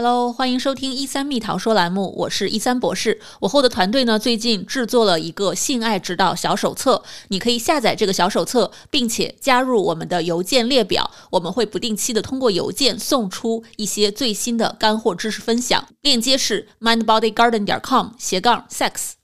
Hello，欢迎收听一三蜜桃说栏目，我是一三博士。我后的团队呢，最近制作了一个性爱指导小手册，你可以下载这个小手册，并且加入我们的邮件列表，我们会不定期的通过邮件送出一些最新的干货知识分享。链接是 mindbodygarden 点 com 斜杠 sex。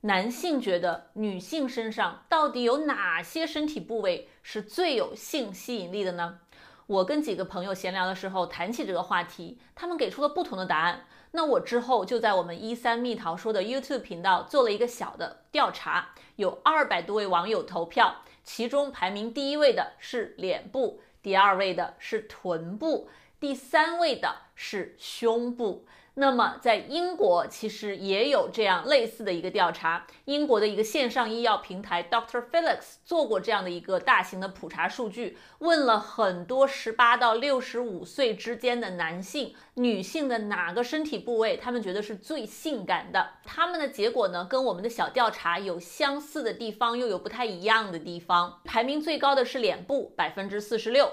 男性觉得女性身上到底有哪些身体部位是最有性吸引力的呢？我跟几个朋友闲聊的时候谈起这个话题，他们给出了不同的答案。那我之后就在我们一三蜜桃说的 YouTube 频道做了一个小的调查，有二百多位网友投票，其中排名第一位的是脸部，第二位的是臀部，第三位的是胸部。那么，在英国其实也有这样类似的一个调查。英国的一个线上医药平台 Doctor Felix 做过这样的一个大型的普查数据，问了很多十八到六十五岁之间的男性、女性的哪个身体部位，他们觉得是最性感的。他们的结果呢，跟我们的小调查有相似的地方，又有不太一样的地方。排名最高的是脸部，百分之四十六，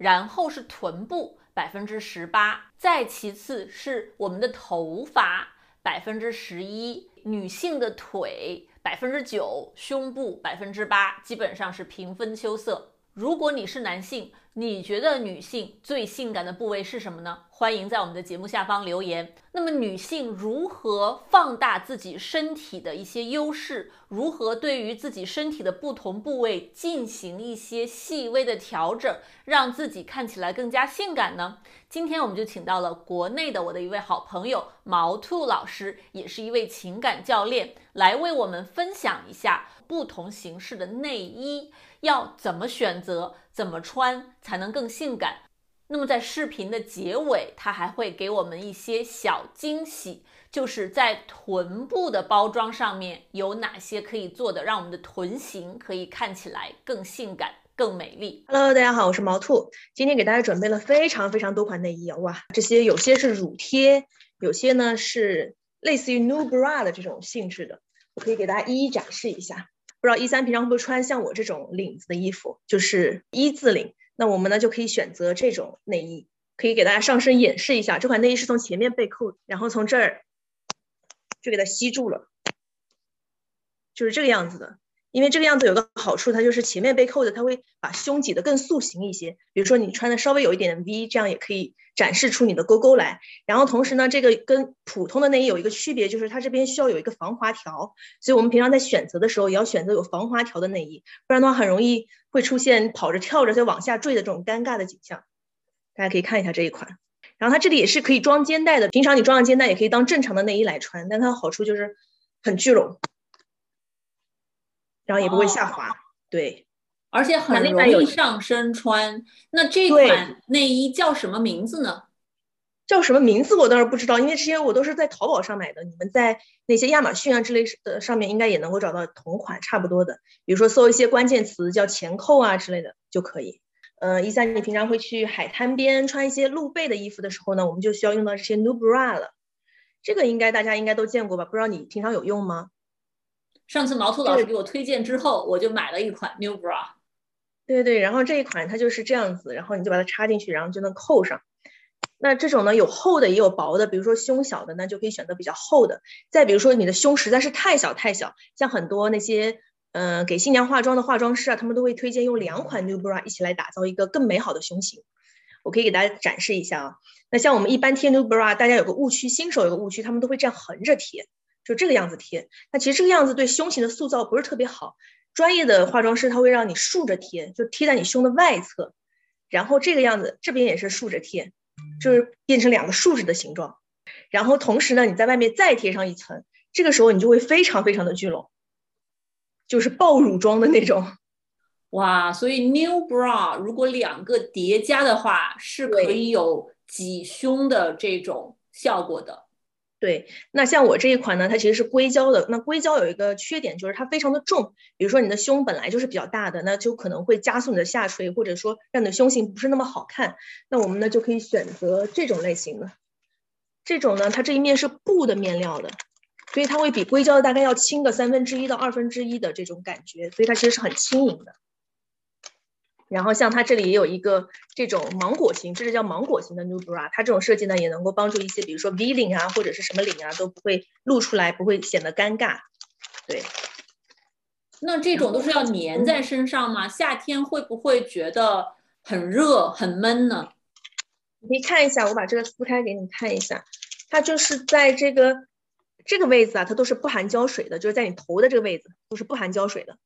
然后是臀部。百分之十八，再其次是我们的头发，百分之十一，女性的腿百分之九，胸部百分之八，基本上是平分秋色。如果你是男性，你觉得女性最性感的部位是什么呢？欢迎在我们的节目下方留言。那么，女性如何放大自己身体的一些优势？如何对于自己身体的不同部位进行一些细微的调整，让自己看起来更加性感呢？今天我们就请到了国内的我的一位好朋友毛兔老师，也是一位情感教练，来为我们分享一下不同形式的内衣要怎么选择。怎么穿才能更性感？那么在视频的结尾，他还会给我们一些小惊喜，就是在臀部的包装上面有哪些可以做的，让我们的臀型可以看起来更性感、更美丽。Hello，大家好，我是毛兔，今天给大家准备了非常非常多款内衣啊！哇，这些有些是乳贴，有些呢是类似于 new bra 的这种性质的，我可以给大家一一展示一下。不知道一三平常会不会穿像我这种领子的衣服，就是一字领。那我们呢就可以选择这种内衣，可以给大家上身演示一下。这款内衣是从前面被扣，然后从这儿就给它吸住了，就是这个样子的。因为这个样子有个好处，它就是前面被扣的，它会把胸挤得更塑形一些。比如说你穿的稍微有一点 V，这样也可以展示出你的沟沟来。然后同时呢，这个跟普通的内衣有一个区别，就是它这边需要有一个防滑条，所以我们平常在选择的时候也要选择有防滑条的内衣，不然的话很容易会出现跑着跳着再往下坠的这种尴尬的景象。大家可以看一下这一款，然后它这里也是可以装肩带的，平常你装上肩带也可以当正常的内衣来穿，但它好处就是很聚拢。然后也不会下滑，对，而且很容易上身穿。那这款内衣叫什么名字呢？叫什么名字我倒是不知道，因为这些我都是在淘宝上买的。你们在那些亚马逊啊之类的上面应该也能够找到同款差不多的。比如说搜一些关键词叫前扣啊之类的就可以。呃，一三，你平常会去海滩边穿一些露背的衣服的时候呢，我们就需要用到这些 new bra 了。这个应该大家应该都见过吧？不知道你平常有用吗？上次毛兔老师给我推荐之后，我就买了一款 New Bra。对对然后这一款它就是这样子，然后你就把它插进去，然后就能扣上。那这种呢，有厚的也有薄的，比如说胸小的，那就可以选择比较厚的。再比如说你的胸实在是太小太小，像很多那些嗯给新娘化妆的化妆师啊，他们都会推荐用两款 New Bra 一起来打造一个更美好的胸型。我可以给大家展示一下啊。那像我们一般贴 New Bra，大家有个误区，新手有个误区，他们都会这样横着贴。就这个样子贴，那其实这个样子对胸型的塑造不是特别好。专业的化妆师他会让你竖着贴，就贴在你胸的外侧，然后这个样子这边也是竖着贴，就是变成两个竖着的形状。然后同时呢，你在外面再贴上一层，这个时候你就会非常非常的聚拢，就是爆乳妆的那种。哇，所以 New Bra 如果两个叠加的话，是可以有挤胸的这种效果的。对，那像我这一款呢，它其实是硅胶的。那硅胶有一个缺点，就是它非常的重。比如说你的胸本来就是比较大的，那就可能会加速你的下垂，或者说让你的胸型不是那么好看。那我们呢就可以选择这种类型的。这种呢，它这一面是布的面料的，所以它会比硅胶的大概要轻个三分之一到二分之一的这种感觉，所以它其实是很轻盈的。然后像它这里也有一个这种芒果型，这是叫芒果型的 new bra，它这种设计呢也能够帮助一些，比如说 V 领啊或者是什么领啊都不会露出来，不会显得尴尬。对，那这种都是要粘在身上吗？夏天会不会觉得很热很闷呢？你可以看一下，我把这个撕开给你看一下，它就是在这个这个位置啊，它都是不含胶水的，就是在你头的这个位置都是不含胶水的。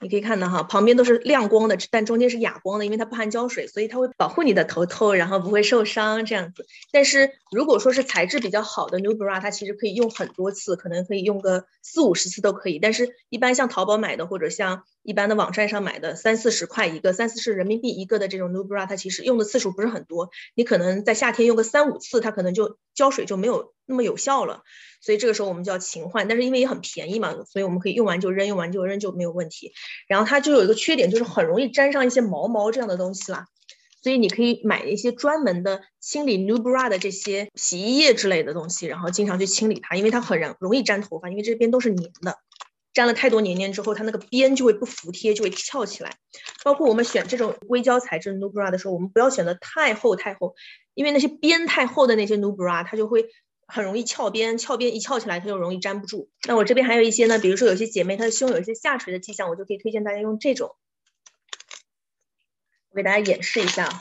你可以看到哈，旁边都是亮光的，但中间是哑光的，因为它不含胶水，所以它会保护你的头头，然后不会受伤这样子。但是如果说是材质比较好的 New Bra，它其实可以用很多次，可能可以用个四五十次都可以。但是一般像淘宝买的或者像一般的网站上买的，三四十块一个，三四十人民币一个的这种 New Bra，它其实用的次数不是很多。你可能在夏天用个三五次，它可能就胶水就没有那么有效了。所以这个时候我们就要勤换，但是因为也很便宜嘛，所以我们可以用完就扔，用完就扔就没有问题。然后它就有一个缺点，就是很容易沾上一些毛毛这样的东西啦。所以你可以买一些专门的清理 new bra 的这些洗衣液之类的东西，然后经常去清理它，因为它很容容易粘头发，因为这边都是粘的，粘了太多黏黏之后，它那个边就会不服帖，就会翘起来。包括我们选这种硅胶材质 new bra 的时候，我们不要选的太厚太厚，因为那些边太厚的那些 new bra 它就会。很容易翘边，翘边一翘起来，它就容易粘不住。那我这边还有一些呢，比如说有些姐妹她的胸有一些下垂的迹象，我就可以推荐大家用这种。我给大家演示一下啊，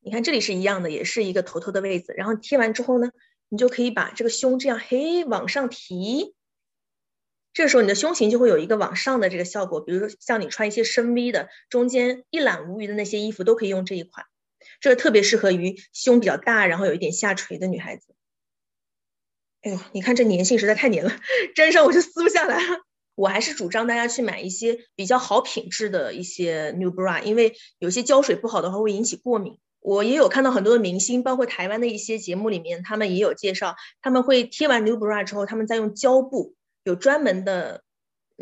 你看这里是一样的，也是一个头头的位置。然后贴完之后呢，你就可以把这个胸这样嘿往上提，这时候你的胸型就会有一个往上的这个效果。比如说像你穿一些深 V 的，中间一览无余的那些衣服，都可以用这一款。这个特别适合于胸比较大，然后有一点下垂的女孩子。哎呦，你看这粘性实在太粘了，粘上我就撕不下来。我还是主张大家去买一些比较好品质的一些 new bra，因为有些胶水不好的话会引起过敏。我也有看到很多的明星，包括台湾的一些节目里面，他们也有介绍，他们会贴完 new bra 之后，他们再用胶布，有专门的。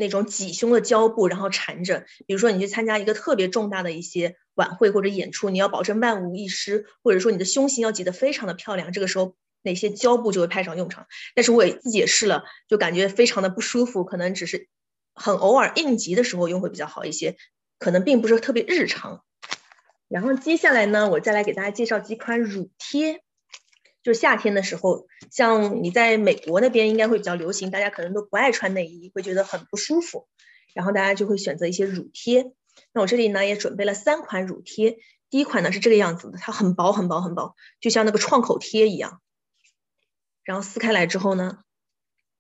那种挤胸的胶布，然后缠着。比如说，你去参加一个特别重大的一些晚会或者演出，你要保证万无一失，或者说你的胸型要挤得非常的漂亮，这个时候哪些胶布就会派上用场。但是我也自己也试了，就感觉非常的不舒服，可能只是很偶尔应急的时候用会比较好一些，可能并不是特别日常。然后接下来呢，我再来给大家介绍几款乳贴。就是夏天的时候，像你在美国那边应该会比较流行，大家可能都不爱穿内衣，会觉得很不舒服，然后大家就会选择一些乳贴。那我这里呢也准备了三款乳贴，第一款呢是这个样子的，它很薄很薄很薄，就像那个创口贴一样。然后撕开来之后呢，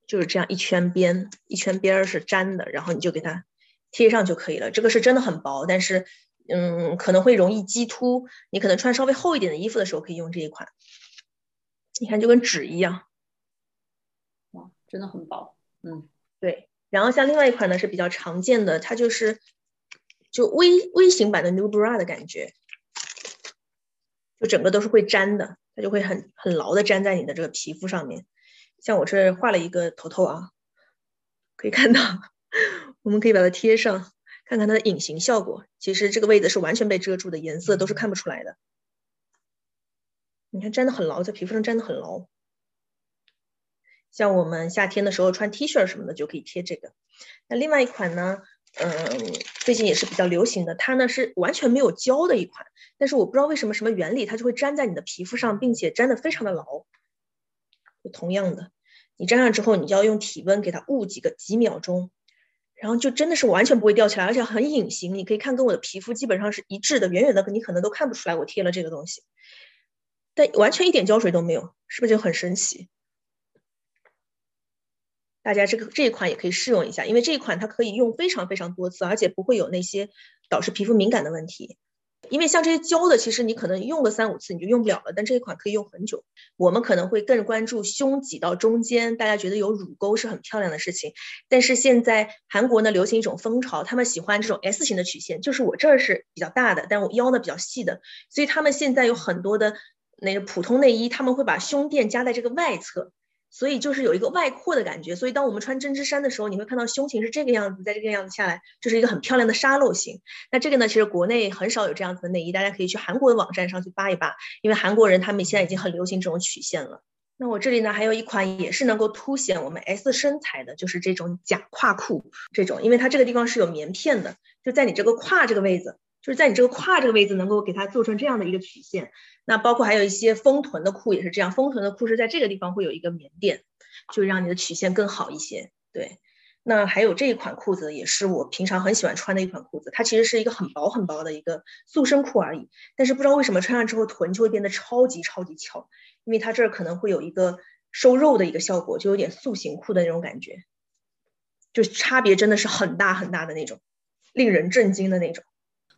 就是这样一圈边，一圈边儿是粘的，然后你就给它贴上就可以了。这个是真的很薄，但是嗯可能会容易激凸，你可能穿稍微厚一点的衣服的时候可以用这一款。你看，就跟纸一样，哇，真的很薄。嗯，对。然后像另外一款呢是比较常见的，它就是就微微型版的 New Bra 的感觉，就整个都是会粘的，它就会很很牢的粘在你的这个皮肤上面。像我这画了一个头头啊，可以看到，我们可以把它贴上，看看它的隐形效果。其实这个位置是完全被遮住的，颜色都是看不出来的。你看粘的很牢，在皮肤上粘的很牢。像我们夏天的时候穿 T 恤什么的就可以贴这个。那另外一款呢，嗯，最近也是比较流行的，它呢是完全没有胶的一款，但是我不知道为什么什么原理，它就会粘在你的皮肤上，并且粘的非常的牢。同样的，你粘上之后，你就要用体温给它捂几个几秒钟，然后就真的是完全不会掉起来，而且很隐形。你可以看跟我的皮肤基本上是一致的，远远的你可能都看不出来我贴了这个东西。但完全一点胶水都没有，是不是就很神奇？大家这个这一款也可以试用一下，因为这一款它可以用非常非常多次，而且不会有那些导致皮肤敏感的问题。因为像这些胶的，其实你可能用个三五次你就用不了了，但这一款可以用很久。我们可能会更关注胸挤到中间，大家觉得有乳沟是很漂亮的事情。但是现在韩国呢流行一种风潮，他们喜欢这种 S 型的曲线，就是我这儿是比较大的，但我腰呢比较细的，所以他们现在有很多的。那个普通内衣，他们会把胸垫加在这个外侧，所以就是有一个外扩的感觉。所以当我们穿针织衫的时候，你会看到胸型是这个样子，在这个样子下来，就是一个很漂亮的沙漏型。那这个呢，其实国内很少有这样子的内衣，大家可以去韩国的网站上去扒一扒，因为韩国人他们现在已经很流行这种曲线了。那我这里呢还有一款也是能够凸显我们 S 身材的，就是这种假胯裤，这种，因为它这个地方是有棉片的，就在你这个胯这个位置，就是在你这个胯这个位置能够给它做成这样的一个曲线。那包括还有一些丰臀的裤也是这样，丰臀的裤是在这个地方会有一个棉垫，就让你的曲线更好一些。对，那还有这一款裤子也是我平常很喜欢穿的一款裤子，它其实是一个很薄很薄的一个塑身裤而已，但是不知道为什么穿上之后臀就会变得超级超级翘。因为它这儿可能会有一个收肉的一个效果，就有点塑形裤的那种感觉，就差别真的是很大很大的那种，令人震惊的那种。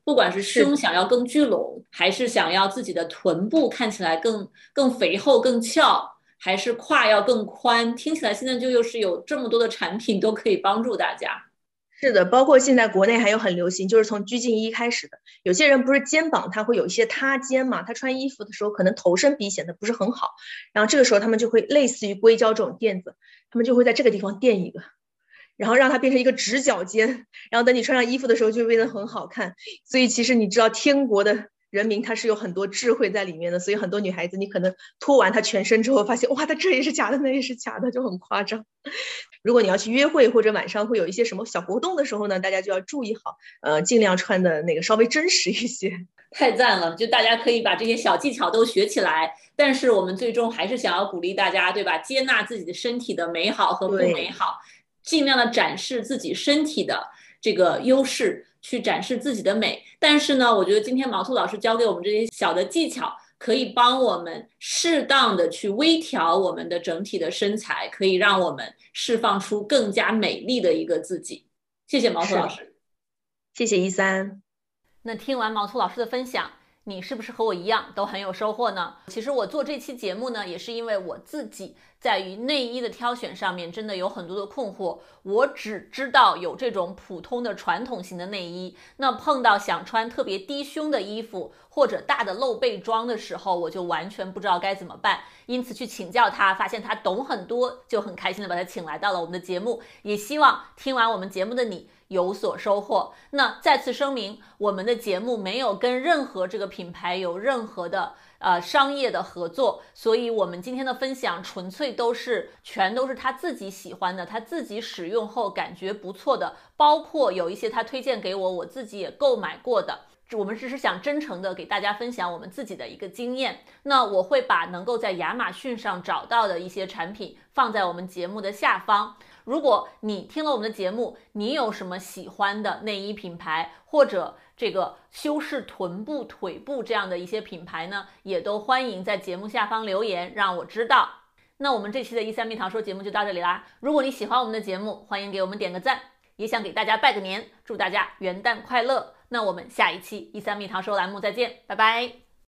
不管是胸想要更聚拢，还是想要自己的臀部看起来更更肥厚、更翘，还是胯要更宽，听起来现在就又是有这么多的产品都可以帮助大家。是的，包括现在国内还有很流行，就是从拘静衣开始的。有些人不是肩膀他会有一些塌肩嘛，他穿衣服的时候可能头身比显得不是很好，然后这个时候他们就会类似于硅胶这种垫子，他们就会在这个地方垫一个，然后让它变成一个直角肩，然后等你穿上衣服的时候就变得很好看。所以其实你知道天国的。人民他是有很多智慧在里面的，所以很多女孩子你可能脱完她全身之后，发现哇，她这也是假的，那也是假的，就很夸张。如果你要去约会或者晚上会有一些什么小活动的时候呢，大家就要注意好，呃，尽量穿的那个稍微真实一些。太赞了，就大家可以把这些小技巧都学起来。但是我们最终还是想要鼓励大家，对吧？接纳自己的身体的美好和不美好，尽量的展示自己身体的这个优势。去展示自己的美，但是呢，我觉得今天毛兔老师教给我们这些小的技巧，可以帮我们适当的去微调我们的整体的身材，可以让我们释放出更加美丽的一个自己。谢谢毛兔老师，谢谢一三。那听完毛兔老师的分享。你是不是和我一样都很有收获呢？其实我做这期节目呢，也是因为我自己在于内衣的挑选上面真的有很多的困惑。我只知道有这种普通的传统型的内衣，那碰到想穿特别低胸的衣服或者大的露背装的时候，我就完全不知道该怎么办。因此去请教他，发现他懂很多，就很开心的把他请来到了我们的节目。也希望听完我们节目的你。有所收获。那再次声明，我们的节目没有跟任何这个品牌有任何的呃商业的合作，所以我们今天的分享纯粹都是全都是他自己喜欢的，他自己使用后感觉不错的，包括有一些他推荐给我，我自己也购买过的。我们只是想真诚的给大家分享我们自己的一个经验。那我会把能够在亚马逊上找到的一些产品放在我们节目的下方。如果你听了我们的节目，你有什么喜欢的内衣品牌，或者这个修饰臀部、腿部这样的一些品牌呢，也都欢迎在节目下方留言，让我知道。那我们这期的一三蜜糖说节目就到这里啦。如果你喜欢我们的节目，欢迎给我们点个赞，也想给大家拜个年，祝大家元旦快乐。那我们下一期一三蜜糖说栏目再见，拜拜。